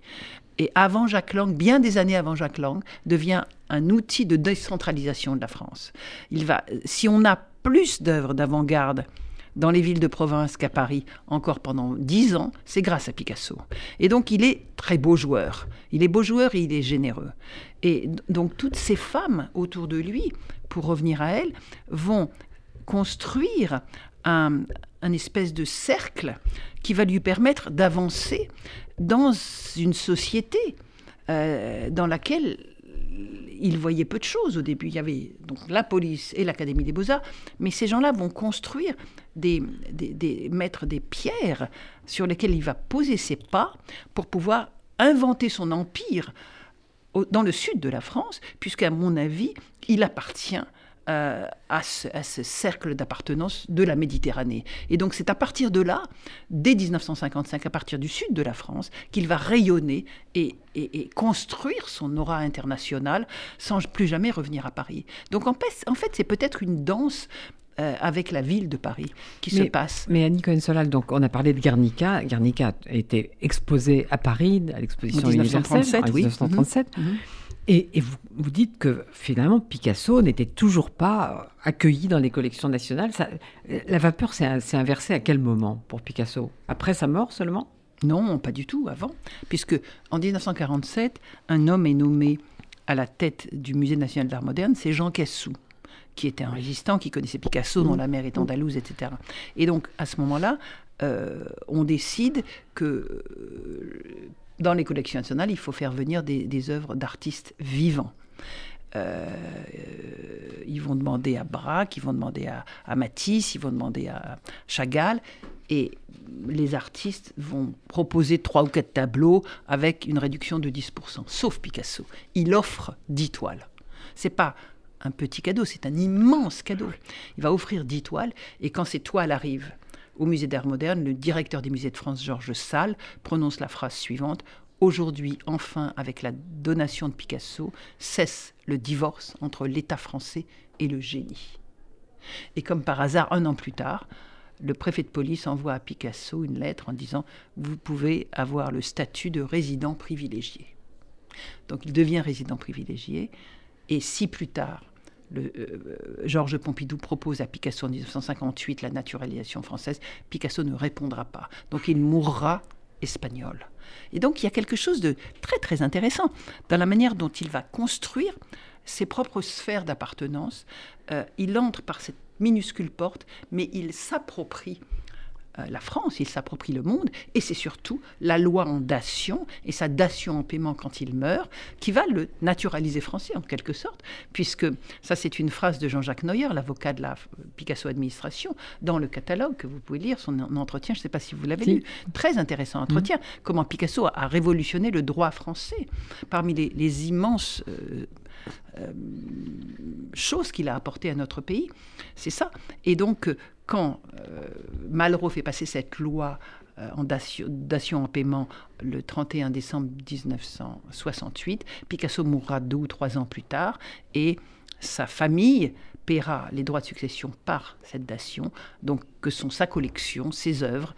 Et avant Jacques Lang, bien des années avant Jacques Lang, devient un outil de décentralisation de la France. Il va, si on a plus d'œuvres d'avant-garde dans les villes de province qu'à Paris encore pendant dix ans, c'est grâce à Picasso. Et donc il est très beau joueur. Il est beau joueur et il est généreux. Et donc toutes ces femmes autour de lui, pour revenir à elles, vont construire un, espèce de cercle qui va lui permettre d'avancer dans une société euh, dans laquelle il voyait peu de choses au début. Il y avait donc la police et l'Académie des Beaux-Arts, mais ces gens-là vont construire, des, des, mettre des pierres sur lesquelles il va poser ses pas pour pouvoir inventer son empire dans le sud de la France, puisqu'à mon avis, il appartient euh, à, ce, cercle d'appartenance de la Méditerranée. Et donc c'est à partir de là, dès 1955, à partir du sud de la France, qu'il va rayonner et, construire son aura internationale sans plus jamais revenir à Paris. Donc en fait, en fait c'est peut-être une danse euh, avec la ville de Paris qui se passe. Mais Annie Cohen-Solal, donc on a parlé de Guernica. Guernica a été exposé à Paris à l'exposition universelle en 1937. Et, vous, vous, dites que finalement Picasso n'était toujours pas accueilli dans les collections nationales. la vapeur s'est inversée à quel moment pour Picasso? Après sa mort seulement? Non, pas du tout, avant. Puisque en 1947, un homme est nommé à la tête du Musée national d'art moderne, c'est Jean Cassou qui était un résistant, qui connaissait Picasso, dont la mère est andalouse, etc. Et donc, à ce moment-là, euh, on décide que euh, dans les collections nationales, il faut faire venir des, œuvres d'artistes vivants. Euh, ils vont demander à Braque, ils vont demander à, Matisse, ils vont demander à Chagall, et les artistes vont proposer trois ou quatre tableaux avec une réduction de 10%, sauf Picasso. Il offre 10 toiles. C'est pas un petit cadeau, c'est un immense cadeau. Il va offrir 10 toiles, et quand ces toiles arrivent au musée d'art moderne, le directeur des musées de France, Georges Salle, prononce la phrase suivante Aujourd'hui, enfin, avec la donation de Picasso, cesse le divorce entre l'État français et le génie. Et comme par hasard, un an plus tard, le préfet de police envoie à Picasso une lettre en disant Vous pouvez avoir le statut de résident privilégié. Donc il devient résident privilégié. Et si plus tard, le, euh, Georges Pompidou propose à Picasso en 1958 la naturalisation française, Picasso ne répondra pas. Donc il mourra espagnol. Et donc il y a quelque chose de très très intéressant dans la manière dont il va construire ses propres sphères d'appartenance. Euh, il entre par cette minuscule porte, mais il s'approprie euh, la France, il s'approprie le monde, et c'est surtout la loi en dation et sa dation en paiement quand il meurt qui va le naturaliser français en quelque sorte, puisque ça c'est une phrase de Jean-Jacques Neuer, l'avocat de la Picasso Administration, dans le catalogue que vous pouvez lire, son entretien, je ne sais pas si vous l'avez lu, très intéressant entretien, mmh. comment Picasso a révolutionné le droit français parmi les, immenses... Euh, euh, choses qu'il a apportées à notre pays. C'est ça. Et donc, quand euh, Malraux fait passer cette loi euh, en dation, en paiement le 31 décembre 1968, Picasso mourra deux ou trois ans plus tard et sa famille paiera les droits de succession par cette dation, donc que sont sa collection, ses œuvres,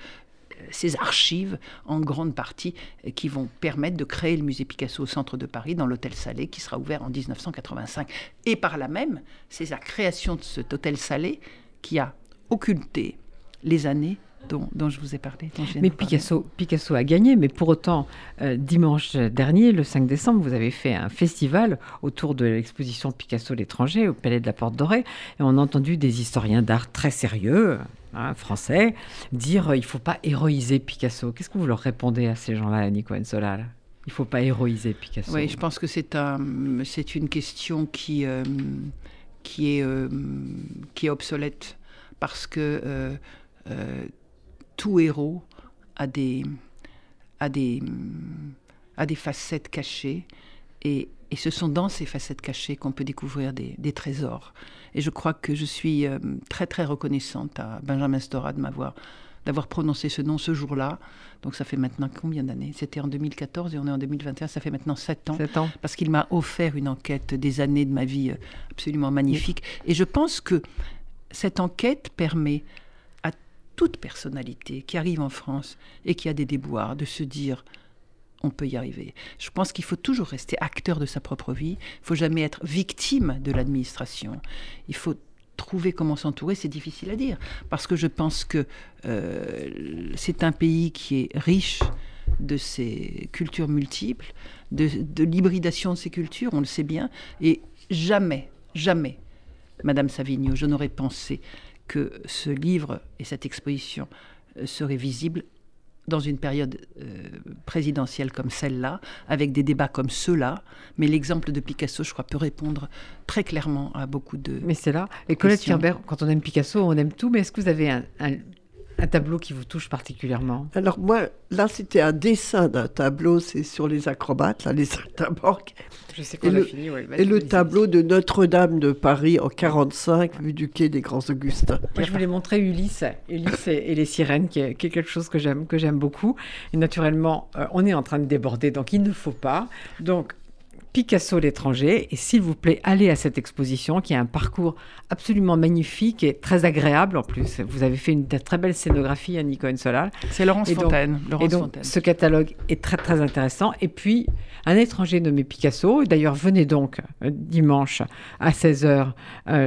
euh, ses archives en grande partie qui vont permettre de créer le musée Picasso au centre de Paris dans l'hôtel Salé qui sera ouvert en 1985. Et par là même, c'est la création de cet hôtel Salé qui a occulter les années dont, je vous ai parlé. mais Picasso, Picasso a gagné, mais pour autant, euh, dimanche dernier, le 5 décembre, vous avez fait un festival autour de l'exposition Picasso l'étranger au Palais de la Porte Dorée, et on a entendu des historiens d'art très sérieux, hein, français, dire euh, il ne faut pas héroïser Picasso. Qu'est-ce que vous leur répondez à ces gens-là, Nico Ensolal Il ne faut pas héroïser Picasso. Oui, je pense que c'est un, c'est une question qui, euh, qui, est, qui est obsolète parce que euh, euh, tout héros a des, a, des, a des facettes cachées et, et, ce sont dans ces facettes cachées qu'on peut découvrir des, des, trésors. Et je crois que je suis euh, très très reconnaissante à Benjamin Stora de m'avoir d'avoir prononcé ce nom ce jour-là. Donc ça fait maintenant combien d'années? C'était en 2014 et on est en 2021, ça fait maintenant 7 ans. 7 ans. Parce qu'il m'a offert une enquête des années de ma vie absolument magnifique. Et je pense que cette enquête permet à toute personnalité qui arrive en France et qui a des déboires de se dire on peut y arriver. Je pense qu'il faut toujours rester acteur de sa propre vie. Il faut jamais être victime de l'administration. Il faut trouver comment s'entourer, c'est difficile à dire. Parce que je pense que euh, c'est un pays qui est riche de ses cultures multiples, de, de l'hybridation de ces cultures, on le sait bien. Et jamais, jamais, Madame Savigno, je n'aurais pensé que ce livre et cette exposition euh, seraient visibles dans une période euh, présidentielle comme celle-là, avec des débats comme ceux-là. Mais l'exemple de Picasso, je crois, peut répondre très clairement à beaucoup de. Mais c'est là. Et Colette Kerber, quand on aime Picasso, on aime tout. Mais est-ce que vous avez un, un, un tableau qui vous touche particulièrement Alors moi, là, c'était un dessin d'un tableau, c'est sur les acrobates, là, les saltimbanques. Je sais qu'on Et a le- fini. ouais, Et le tableau de Notre-Dame de Paris en 45, vue du quai des Grands Augustins. Moi, je voulais montrer Ulysse, Ulysse et, et les sirènes, qui est, qui est quelque chose que j'aime, que j'aime beaucoup. Et naturellement, euh, on est en train de déborder, donc il ne faut pas. Donc, Picasso l'étranger, et s'il vous plaît, allez à cette exposition qui a un parcours absolument magnifique et très agréable en plus. Vous avez fait une très belle scénographie à Nico Solal. C'est Laurence Et donc- Fontaine. Et Laurence donc, Fontaine. ce catalogue est très très intéressant. Et puis, un étranger nommé Picasso. D'ailleurs, venez donc euh, dimanche à 16h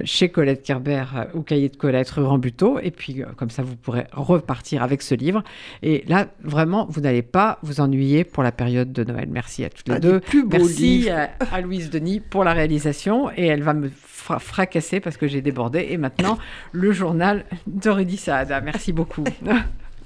chez Colette Kerber euh, au Cahier de Colette, rue Rambuteau. Et puis, euh, comme ça, vous pourrez repartir avec ce livre. Et là, vraiment, vous n'allez pas vous ennuyer pour la période de Noël. Merci à toutes les Un deux. plus Merci livres. À, Louise Denis pour la réalisation. Et elle va me fra- fracasser parce que j'ai débordé. Et maintenant, le journal de Rudy Saada. Merci beaucoup.